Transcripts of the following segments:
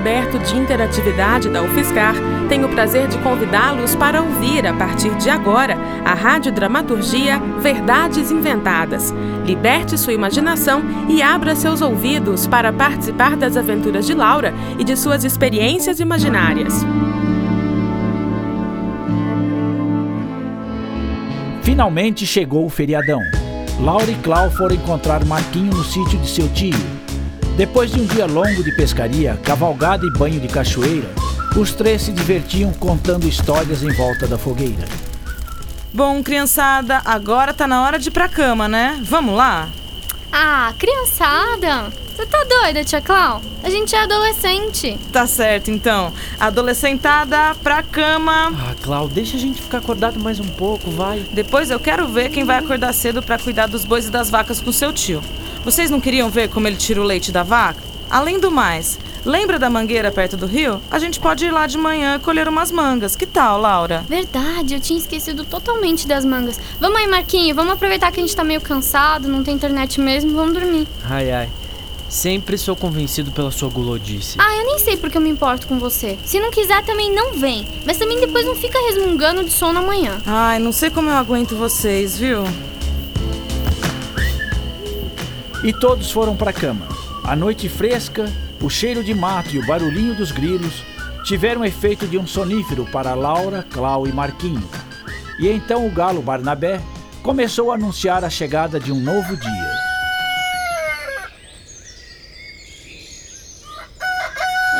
Aberto de interatividade da UFSCar tem o prazer de convidá-los para ouvir, a partir de agora, a radiodramaturgia Verdades Inventadas. Liberte sua imaginação e abra seus ouvidos para participar das aventuras de Laura e de suas experiências imaginárias. Finalmente chegou o feriadão. Laura e Clau foram encontrar Marquinho no sítio de seu tio depois de um dia longo de pescaria, cavalgada e banho de cachoeira, os três se divertiam contando histórias em volta da fogueira. Bom, criançada, agora tá na hora de ir pra cama, né? Vamos lá? Ah, criançada! Você tá doida, tia Clau? A gente é adolescente. Tá certo, então. Adolescentada, pra cama. Ah, Clau, deixa a gente ficar acordado mais um pouco, vai. Depois eu quero ver quem vai acordar cedo para cuidar dos bois e das vacas com seu tio. Vocês não queriam ver como ele tira o leite da vaca? Além do mais, lembra da mangueira perto do rio? A gente pode ir lá de manhã colher umas mangas. Que tal, Laura? Verdade, eu tinha esquecido totalmente das mangas. Vamos aí, Marquinho, vamos aproveitar que a gente tá meio cansado, não tem internet mesmo, vamos dormir. Ai, ai. Sempre sou convencido pela sua gulodice. Ah, eu nem sei porque eu me importo com você. Se não quiser, também não vem. Mas também depois não fica resmungando de sono amanhã. Ai, não sei como eu aguento vocês, viu? E todos foram para a cama. A noite fresca, o cheiro de mato e o barulhinho dos grilos tiveram efeito de um sonífero para Laura, Clau e Marquinho. E então o galo Barnabé começou a anunciar a chegada de um novo dia.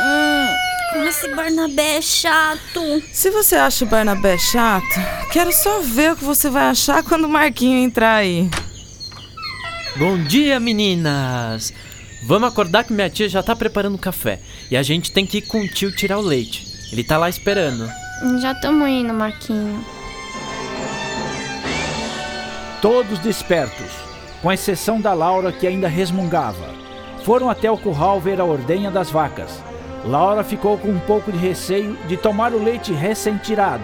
Hum, esse Barnabé é chato. Se você acha o Barnabé chato, quero só ver o que você vai achar quando o Marquinho entrar aí. Bom dia, meninas! Vamos acordar que minha tia já tá preparando café. E a gente tem que ir com o tio tirar o leite. Ele tá lá esperando. Já estamos indo, Marquinho. Todos despertos, com exceção da Laura que ainda resmungava. Foram até o curral ver a ordenha das vacas. Laura ficou com um pouco de receio de tomar o leite recém-tirado,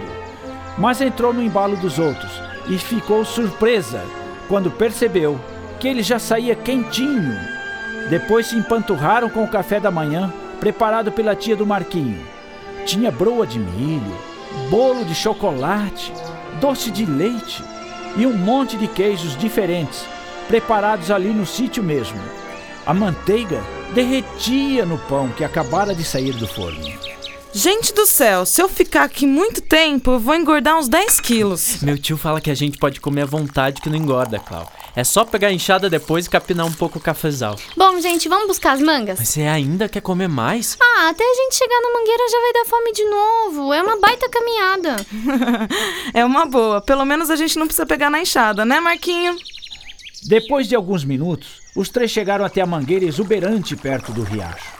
mas entrou no embalo dos outros e ficou surpresa quando percebeu que ele já saía quentinho. Depois se empanturraram com o café da manhã, preparado pela tia do Marquinho. Tinha broa de milho, bolo de chocolate, doce de leite e um monte de queijos diferentes, preparados ali no sítio mesmo. A manteiga derretia no pão que acabara de sair do forno. Gente do céu, se eu ficar aqui muito tempo, eu vou engordar uns 10 quilos. Meu tio fala que a gente pode comer à vontade que não engorda, Clau. É só pegar a enxada depois e capinar um pouco o cafezal. Bom, gente, vamos buscar as mangas? Mas você ainda quer comer mais? Ah, até a gente chegar na mangueira já vai dar fome de novo. É uma baita caminhada. é uma boa. Pelo menos a gente não precisa pegar na enxada, né, Marquinho? Depois de alguns minutos, os três chegaram até a mangueira exuberante perto do riacho.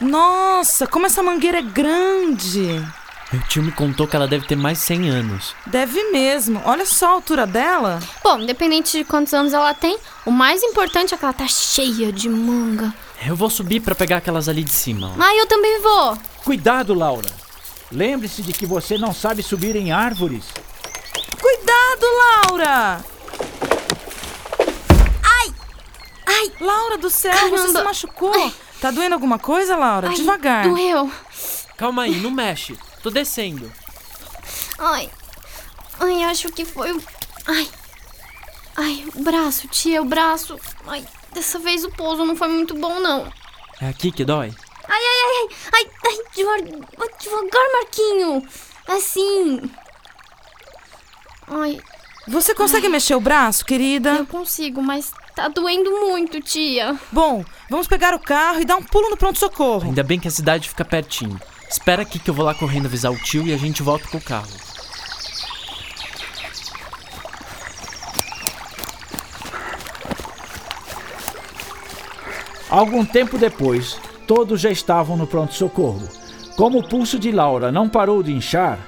Nossa, como essa mangueira é grande! Meu tio me contou que ela deve ter mais de 100 anos. Deve mesmo. Olha só a altura dela. Bom, independente de quantos anos ela tem, o mais importante é que ela tá cheia de manga. Eu vou subir para pegar aquelas ali de cima. Ah, eu também vou. Cuidado, Laura. Lembre-se de que você não sabe subir em árvores. Cuidado, Laura! Ai! Ai! Laura do céu, Caramba. você se machucou. Ai. Tá doendo alguma coisa, Laura? Ai, Devagar. Doeu. Calma aí, não mexe. Tô descendo. Ai. Ai, acho que foi o. Ai. Ai, o braço, tia, o braço. Ai, dessa vez o pouso não foi muito bom, não. É aqui que dói? Ai, ai, ai, ai, ai, devagar, devagar Marquinho. Assim. Ai. Você consegue ai. mexer o braço, querida? Eu consigo, mas tá doendo muito, tia. Bom, vamos pegar o carro e dar um pulo no pronto-socorro. Ainda bem que a cidade fica pertinho. Espera aqui que eu vou lá correndo avisar o tio e a gente volta com o carro. Algum tempo depois, todos já estavam no pronto-socorro. Como o pulso de Laura não parou de inchar,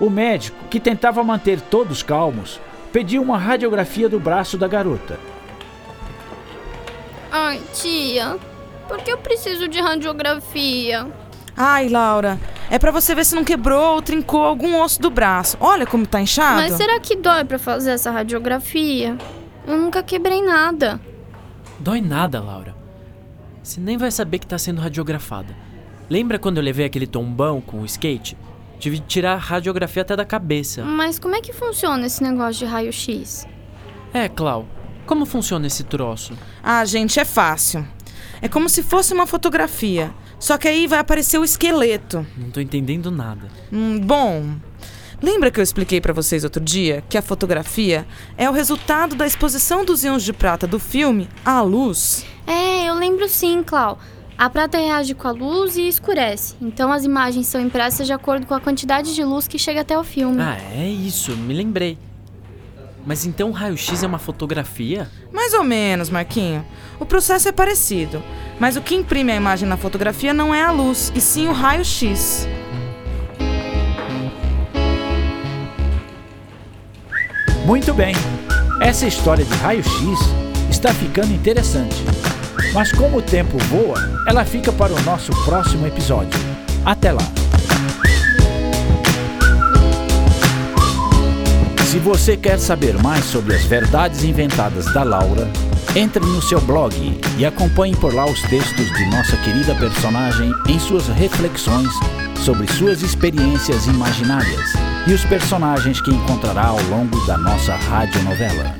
O médico, que tentava manter todos calmos, pediu uma radiografia do braço da garota. Ai, tia, por que eu preciso de radiografia? Ai, Laura, é pra você ver se não quebrou ou trincou algum osso do braço. Olha como tá inchado. Mas será que dói pra fazer essa radiografia? Eu nunca quebrei nada. Dói nada, Laura. Você nem vai saber que tá sendo radiografada. Lembra quando eu levei aquele tombão com o skate? Tive de tirar a radiografia até da cabeça. Mas como é que funciona esse negócio de raio-x? É, Clau, como funciona esse troço? Ah, gente, é fácil. É como se fosse uma fotografia. Só que aí vai aparecer o esqueleto. Não tô entendendo nada. Hum, bom, lembra que eu expliquei pra vocês outro dia que a fotografia é o resultado da exposição dos íons de prata do filme à luz? É, eu lembro sim, Clau. A prata reage com a luz e escurece. Então as imagens são impressas de acordo com a quantidade de luz que chega até o filme. Ah, é isso, me lembrei. Mas então o raio-x é uma fotografia? Mais ou menos, Marquinho. O processo é parecido, mas o que imprime a imagem na fotografia não é a luz, e sim o raio-x. Muito bem, essa história de raio-x está ficando interessante. Mas como o tempo voa, ela fica para o nosso próximo episódio. Até lá! Se você quer saber mais sobre as verdades inventadas da Laura, entre no seu blog e acompanhe por lá os textos de nossa querida personagem em suas reflexões sobre suas experiências imaginárias e os personagens que encontrará ao longo da nossa radionovela.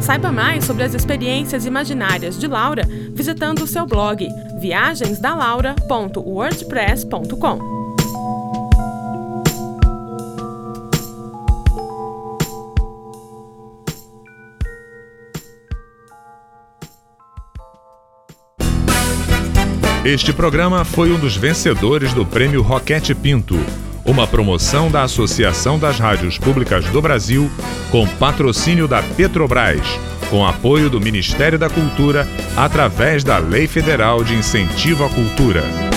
Saiba mais sobre as experiências imaginárias de Laura visitando o seu blog viagensdalaura.wordpress.com. Este programa foi um dos vencedores do Prêmio Roquete Pinto, uma promoção da Associação das Rádios Públicas do Brasil, com patrocínio da Petrobras, com apoio do Ministério da Cultura, através da Lei Federal de Incentivo à Cultura.